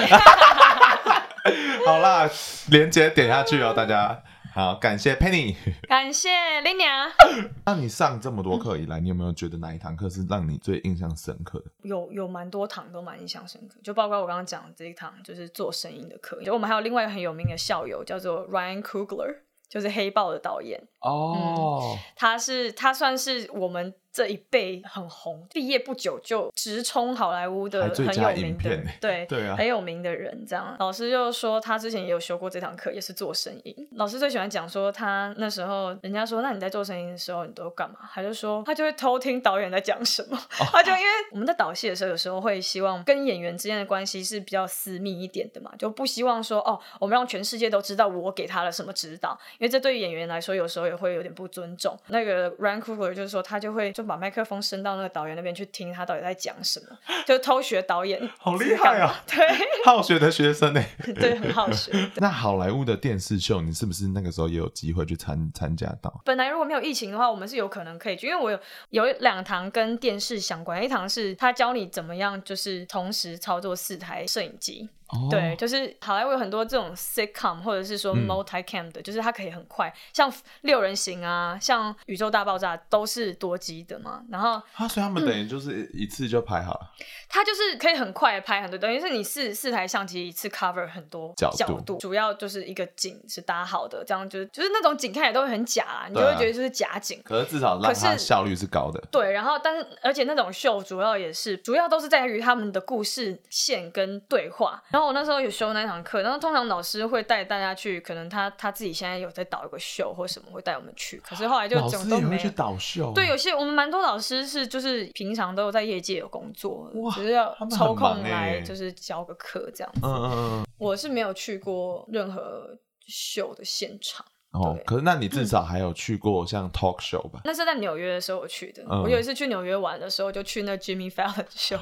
Speaker 2: 好啦，连接点下去哦，大家。好，感谢 Penny，
Speaker 1: 感谢 Linia。(laughs)
Speaker 2: 那你上这么多课以来，你有没有觉得哪一堂课是让你最印象深刻的？
Speaker 1: 有有蛮多堂都蛮印象深刻，就包括我刚刚讲的这一堂，就是做声音的课。就我们还有另外一个很有名的校友，叫做 Ryan Coogler，就是黑豹的导演。哦、嗯，他是他算是我们。这一辈很红，毕业不久就直冲好莱坞的很有名的，对对啊，很有名的人。这样，老师就说他之前也有修过这堂课，也是做声音。老师最喜欢讲说他那时候，人家说那你在做声音的时候你都干嘛？他就说他就会偷听导演在讲什么。哦、他就因为我们在导戏的时候，有时候会希望跟演员之间的关系是比较私密一点的嘛，就不希望说哦，我们让全世界都知道我给他了什么指导，因为这对于演员来说有时候也会有点不尊重。那个 Ryan Coogler 就是说他就会。就把麦克风伸到那个导演那边去听他到底在讲什么，就偷学导演。
Speaker 2: 好厉害啊！
Speaker 1: 对，(laughs)
Speaker 2: 好学的学生呢？(laughs)
Speaker 1: 对，很好学。(laughs)
Speaker 2: 那好莱坞的电视秀，你是不是那个时候也有机会去参参加到？
Speaker 1: 本来如果没有疫情的话，我们是有可能可以去，因为我有有两堂跟电视相关，一堂是他教你怎么样，就是同时操作四台摄影机。Oh. 对，就是好莱坞有很多这种 sitcom 或者是说 multicam 的，嗯、就是它可以很快，像六人行啊，像宇宙大爆炸都是多机的嘛。然后，
Speaker 2: 啊，所以他们等于就是一次就拍好了。(clears throat)
Speaker 1: 它就是可以很快拍很多，等于是你四四台相机一次 cover 很多角度，角度主要就是一个景是搭好的，这样就是就是那种景看起来都会很假，啊，你就会觉得就是假景。
Speaker 2: 可是至少让它效率是高的。
Speaker 1: 对，然后但是而且那种秀主要也是主要都是在于他们的故事线跟对话。然后我那时候有修那堂课，然后通常老师会带大家去，可能他他自己现在有在导一个秀或什么，会带我们去。可是后来就整个都没
Speaker 2: 去导秀。
Speaker 1: 对，有些我们蛮多老师是就是平常都有在业界有工作，哇，就是要抽空来就是教个课这样子。嗯嗯嗯。我是没有去过任何秀的现场。
Speaker 2: 哦，可是那你至少还有去过像 talk show 吧？
Speaker 1: 那是在纽约的时候我去的。我有一次去纽约玩的时候，就去那 Jimmy Fallon (laughs) show，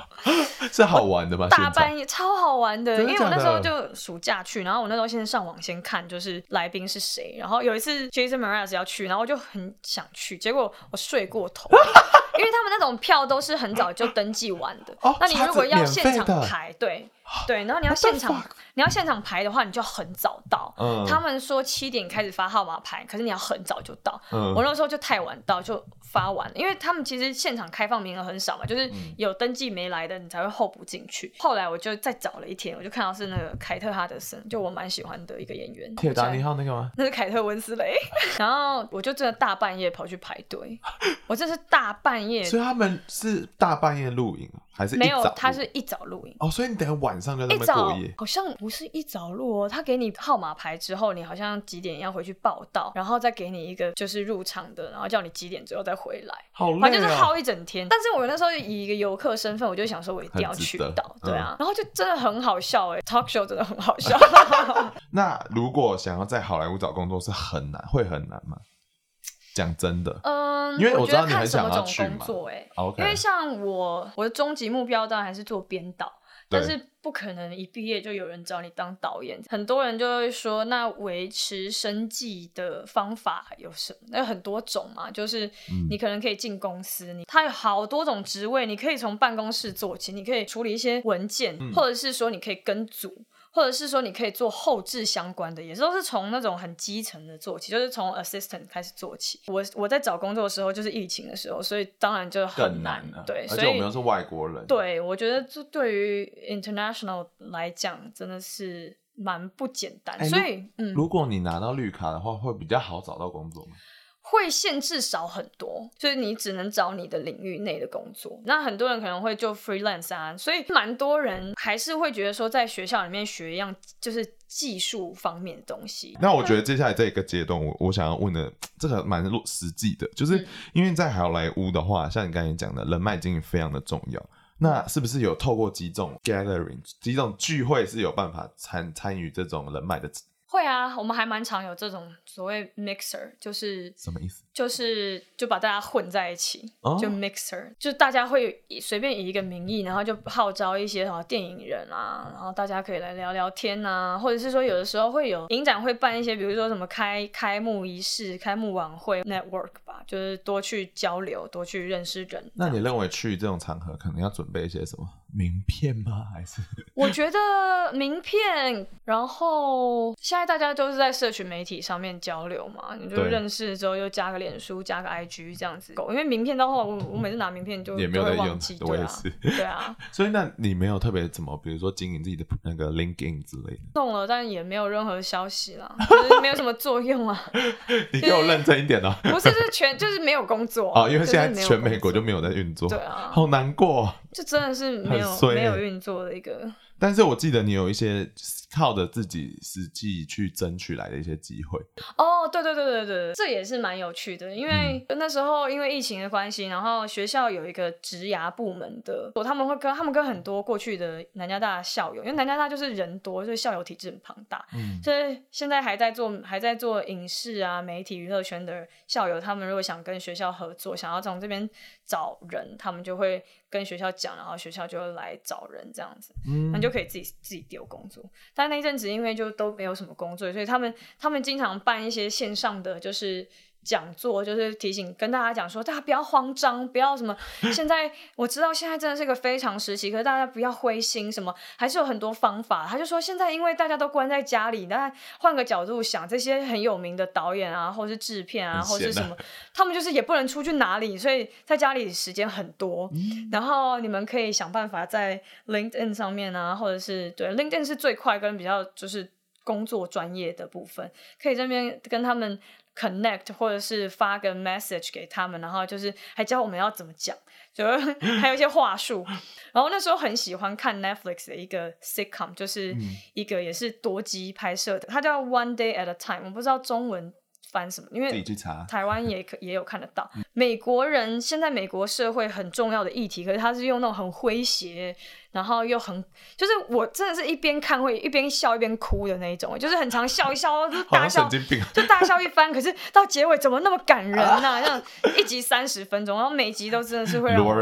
Speaker 2: 是好玩的吗？
Speaker 1: 大半夜超好玩的，因为我那时候就暑假去，然后我那时候先上网先看，就是来宾是谁。然后有一次 Jason Mraz 要去，然后我就很想去，结果我睡过头，(laughs) 因为他们那种票都是很早就登记完的。那你如果要现场排，对。对，然后你要现场，你要现场排的话，你就很早到。嗯，他们说七点开始发号码牌，可是你要很早就到。嗯，我那时候就太晚到，就发完，因为他们其实现场开放名额很少嘛，就是有登记没来的，你才会候补进去。后来我就再找了一天，我就看到是那个凯特哈德森，就我蛮喜欢的一个演员。
Speaker 2: 铁达尼号那个吗？(laughs)
Speaker 1: 那是凯特温斯雷。(laughs) 然后我就真的大半夜跑去排队，(laughs) 我这是大半夜。
Speaker 2: 所以他们是大半夜录影。还是
Speaker 1: 没有，他是一早录影
Speaker 2: 哦，所以你等下晚上就在那边过夜。
Speaker 1: 好像不是一早录哦，他给你号码牌之后，你好像几点要回去报到，然后再给你一个就是入场的，然后叫你几点之后再回来。
Speaker 2: 好累啊！
Speaker 1: 反正就是耗一整天。但是我那时候以一个游客身份，我就想说我一定要去到，对啊。然后就真的很好笑哎，talk show 真的很好笑。(laughs)
Speaker 2: 那如果想要在好莱坞找工作是很难，会很难吗？讲真的，
Speaker 1: 嗯，
Speaker 2: 因为我知道你很
Speaker 1: 想要去工作，哎，Okay. 因为像我，我的终极目标当然还是做编导，对但是不可能一毕业就有人找你当导演。很多人就会说，那维持生计的方法有什么？那有很多种嘛，就是你可能可以进公司，你它有好多种职位，你可以从办公室做起，你可以处理一些文件，嗯、或者是说你可以跟组。或者是说你可以做后置相关的，也是都是从那种很基层的做起，就是从 assistant 开始做起。我我在找工作的时候就是疫情的时候，所以当然就很难。
Speaker 2: 更难
Speaker 1: 对，
Speaker 2: 而且我们又是外国人。
Speaker 1: 对，我觉得这对于 international 来讲真的是蛮不简单。欸、所以，嗯，
Speaker 2: 如果你拿到绿卡的话，会比较好找到工作吗？
Speaker 1: 会限制少很多，就是你只能找你的领域内的工作。那很多人可能会就 freelance 啊，所以蛮多人还是会觉得说，在学校里面学一样就是技术方面的东西。
Speaker 2: 那我觉得接下来这一个阶段，我我想要问的这个蛮实际的，就是因为在好莱坞的话，像你刚才讲的人脉经营非常的重要。那是不是有透过几种 gathering 几种聚会是有办法参参与这种人脉的？
Speaker 1: 会啊，我们还蛮常有这种所谓 mixer，就是
Speaker 2: 什么意思？
Speaker 1: 就是就把大家混在一起，哦、就 mixer，就大家会随便以一个名义，然后就号召一些什么电影人啊，然后大家可以来聊聊天啊，或者是说有的时候会有影展会办一些，比如说什么开开幕仪式、开幕晚会 network 吧，就是多去交流，多去认识人。
Speaker 2: 那你认为去这种场合可能要准备一些什么？名片吗？(laughs) 还是
Speaker 1: 我觉得名片，然后现在大家都是在社群媒体上面交流嘛，你就认识之后又加个脸书、加个 IG 这样子。因为名片的话，我我每次拿名片就
Speaker 2: 也没有在用，
Speaker 1: 我也是。(laughs) 对啊，
Speaker 2: 所以那你没有特别怎么，比如说经营自己的那个 LinkedIn 之类的？
Speaker 1: 弄了，但也没有任何消息啦，(laughs) 就是没有什么作用啊。
Speaker 2: 你给我认真一点哦。
Speaker 1: 不是，是全就是没有工作
Speaker 2: 啊，因为现在全美国就没有在运作，
Speaker 1: 对啊，
Speaker 2: 好难过。
Speaker 1: 这真的是没有没有运作的一个
Speaker 2: 但是我记得你有一些靠着自己实际去争取来的一些机会。
Speaker 1: 哦，对对对对对，这也是蛮有趣的。因为那时候因为疫情的关系，然后学校有一个职涯部门的，他们会跟他们跟很多过去的南加大校友，因为南加大就是人多，就是校友体制很庞大。嗯，所以现在还在做还在做影视啊、媒体娱乐圈的校友，他们如果想跟学校合作，想要从这边找人，他们就会跟学校讲，然后学校就会来找人这样子。嗯，那就可以自己自己丢工作。但那阵子因为就都没有什么工作，所以他们他们经常办一些线上的就是。讲座就是提醒跟大家讲说，大家不要慌张，不要什么。现在我知道现在真的是一个非常时期，可是大家不要灰心，什么还是有很多方法。他就说现在因为大家都关在家里，大家换个角度想，这些很有名的导演啊，或是制片啊，或是什么，他们就是也不能出去哪里，所以在家里时间很多。嗯。然后你们可以想办法在 LinkedIn 上面啊，或者是对 LinkedIn 是最快跟比较就是工作专业的部分，可以这边跟他们。Connect 或者是发个 message 给他们，然后就是还教我们要怎么讲，就 (laughs) 还有一些话术。然后那时候很喜欢看 Netflix 的一个 sitcom，就是一个也是多机拍摄的，它叫 One Day at a Time，我不知道中文翻什么，因为台湾也可 (laughs) 也有看得到。美国人现在美国社会很重要的议题，可是他是用那种很诙谐。然后又很，就是我真的是一边看会一边笑一边哭的那一种，就是很常笑一笑就大笑，就大笑一番。可是到结尾怎么那么感人呢、(laughs) 啊？像一集三十分钟，然后每集都真的是会让我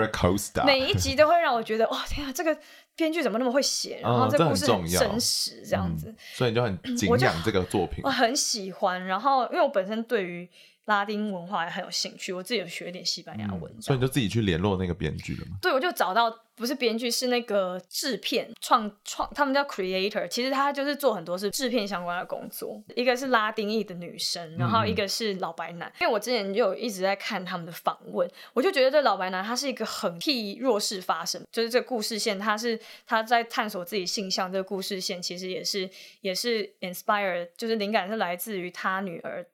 Speaker 1: 每一集都会让我觉得哇天啊，这个编剧怎么那么会写？然后这个故事很真实，这样子、嗯，
Speaker 2: 所以你就很敬仰这个作品。
Speaker 1: 我，我很喜欢，然后因为我本身对于拉丁文化也很有兴趣，我自己有学一点西班牙文、嗯，
Speaker 2: 所以你就自己去联络那个编剧了吗？
Speaker 1: 对，我就找到。不是编剧，是那个制片创创，他们叫 creator。其实他就是做很多是制片相关的工作。一个是拉丁裔的女生，然后一个是老白男。嗯、因为我之前就有一直在看他们的访问，我就觉得这老白男他是一个很替弱势发声，就是这个故事线，他是他在探索自己性向。这个故事线其实也是也是 inspire，就是灵感是来自于他女儿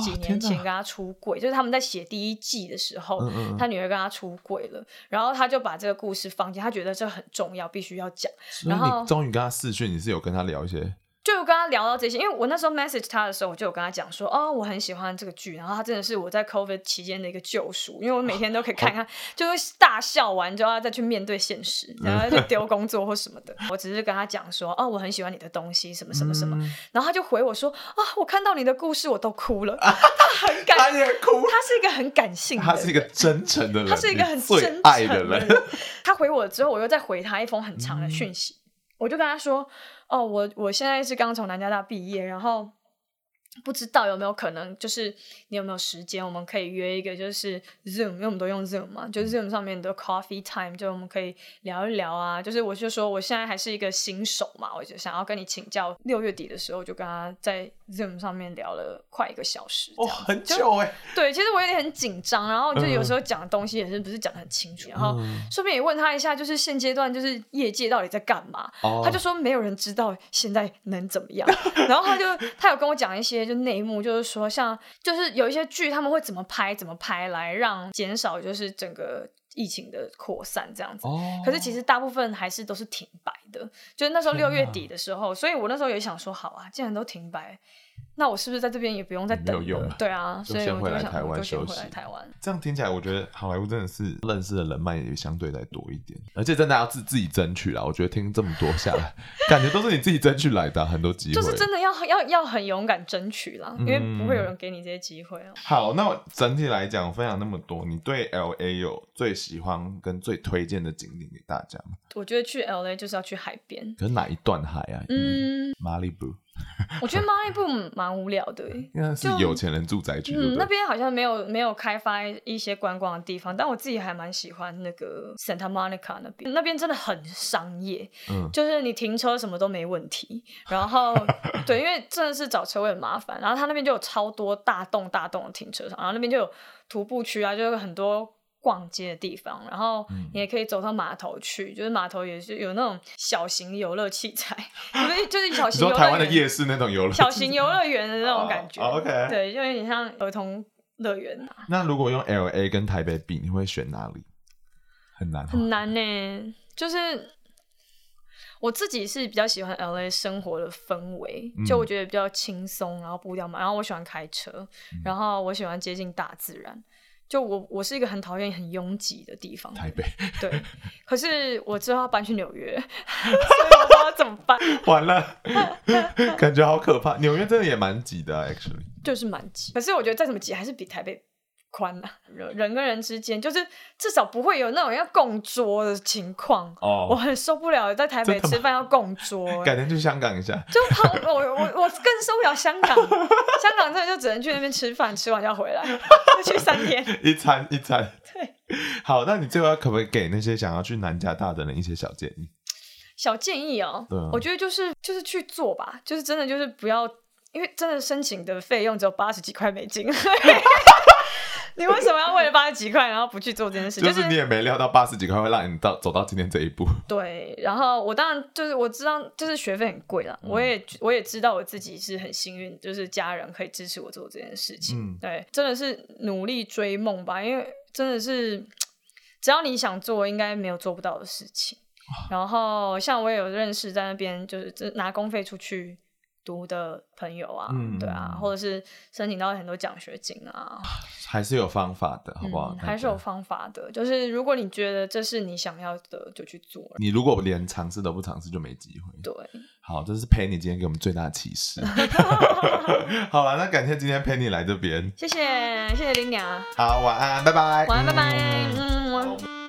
Speaker 1: 几年前跟他出轨，就是他们在写第一季的时候，嗯嗯他女儿跟他出轨了，然后他就把这个故事放。他觉得这很重要，必须要讲。然后
Speaker 2: 你终于跟他视讯，你是有跟他聊一些。
Speaker 1: 就跟他聊到这些，因为我那时候 message 他的时候，我就有跟他讲说，哦，我很喜欢这个剧，然后他真的是我在 COVID 期间的一个救赎，因为我每天都可以看看，就会大笑完就要再去面对现实，然后就丢工作或什么的。(laughs) 我只是跟他讲说，哦，我很喜欢你的东西，什么什么什么，嗯、然后他就回我说，啊，我看到你的故事我都哭了，(laughs) 他很感，他也哭，他是一个很感性的，
Speaker 2: 他是一个真诚的人，
Speaker 1: 他是一个很真爱的人。他回我之后，我又再回他一封很长的讯息，嗯、我就跟他说。哦，我我现在是刚从南加大毕业，然后。不知道有没有可能，就是你有没有时间，我们可以约一个，就是 Zoom，因为我们都用 Zoom 嘛，就是 Zoom 上面的 Coffee Time，就我们可以聊一聊啊。就是我就说我现在还是一个新手嘛，我就想要跟你请教。六月底的时候，就跟他在 Zoom 上面聊了快一个小时，哦，
Speaker 2: 很久哎。
Speaker 1: 对，其实我有点很紧张，然后就有时候讲的东西也是不是讲的很清楚，然后顺便也问他一下，就是现阶段就是业界到底在干嘛？他就说没有人知道现在能怎么样，然后他就他有跟我讲一些。就内幕，就是说，像就是有一些剧，他们会怎么拍，怎么拍来让减少就是整个疫情的扩散这样子。Oh. 可是其实大部分还是都是停摆的，就是那时候六月底的时候，所以我那时候也想说，好啊，既然都停摆。那我是不是在这边也不用再等了？没有用了。对啊，所以我就想，就先回来台湾休息。
Speaker 2: 这样听起来，我觉得好莱坞真的是认识的人脉也相对再多一点，而且真的要自自己争取啦。我觉得听这么多下来，(laughs) 感觉都是你自己争取来的，很多机会。
Speaker 1: 就是真的要要要很勇敢争取啦，因为不会有人给你这些机会啊。
Speaker 2: 好，那我整体来讲，分享那么多，你对 LA 有最喜欢跟最推荐的景点给大家吗？
Speaker 1: 我觉得去 LA 就是要去海边。
Speaker 2: 可是哪一段海啊？嗯，马里布。(laughs)
Speaker 1: 我觉得马里布蛮无聊的，(laughs)
Speaker 2: 是有钱人住宅区。
Speaker 1: 嗯，那边好像没有没有开发一些观光的地方，但我自己还蛮喜欢那个 Santa Monica 那边，那边真的很商业，嗯，就是你停车什么都没问题。然后 (laughs) 对，因为真的是找车位很麻烦，然后他那边就有超多大栋大栋的停车场，然后那边就有徒步区啊，就有很多。逛街的地方，然后你也可以走到码头去，嗯、就是码头也是有那种小型游乐器材，就是就是小型游乐园，
Speaker 2: 台湾的夜市那种游乐，
Speaker 1: 小型游乐园的那种感觉。
Speaker 2: Oh, OK，
Speaker 1: 对，就有点像儿童乐园啊。
Speaker 2: 那如果用 LA 跟台北比，你会选哪里？很难，
Speaker 1: 很难呢。就是我自己是比较喜欢 LA 生活的氛围，就我觉得比较轻松，然后步调慢，然后我喜欢开车，然后我喜欢接近大自然。就我我是一个很讨厌很拥挤的地方，
Speaker 2: 台北。
Speaker 1: 对，(laughs) 可是我之后要搬去纽约，(laughs) 所以我不知道怎么办。(laughs)
Speaker 2: 完了，感觉好可怕。纽约真的也蛮挤的啊，actually。
Speaker 1: 就是蛮挤，可是我觉得再怎么挤还是比台北。宽呐，人人跟人之间就是至少不会有那种要共桌的情况。哦，我很受不了在台北吃饭要共桌。(laughs)
Speaker 2: 改天去香港一下。
Speaker 1: 就好，我我我更受不了香港。香港真的就只能去那边吃饭，吃完就要回来，就去三天。
Speaker 2: 一 (laughs) 餐一餐。(laughs)
Speaker 1: 对。
Speaker 2: 好，那你最后可不可以给那些想要去南加大的人一些小建议？
Speaker 1: 小建议哦，对，我觉得就是就是去做吧，就是真的就是不要，因为真的申请的费用只有八十几块美金。你为什么要为了八十几块，然后不去做这件事？
Speaker 2: 就是你也没料到八十几块会让你到走到今天这一步。
Speaker 1: 对，然后我当然就是我知道，就是学费很贵了。嗯、我也我也知道我自己是很幸运，就是家人可以支持我做这件事情。嗯、对，真的是努力追梦吧，因为真的是只要你想做，应该没有做不到的事情。然后像我也有认识在那边，就是拿公费出去。读的朋友啊，嗯、对啊，或者是申请到很多奖学金啊，(sighs)
Speaker 2: 还是有方法的，好不好？
Speaker 1: 嗯、还是有方法的，就是如果你觉得这是你想要的，就去做。
Speaker 2: 你如果连尝试都不尝试，就没机会。
Speaker 1: 对，
Speaker 2: 好，这是 Penny 今天给我们最大的启示。(laughs) 好了，那感谢今天 Penny 来这边，
Speaker 1: 谢谢谢谢林娘。
Speaker 2: 好，晚安，拜拜，
Speaker 1: 晚安，拜拜，嗯。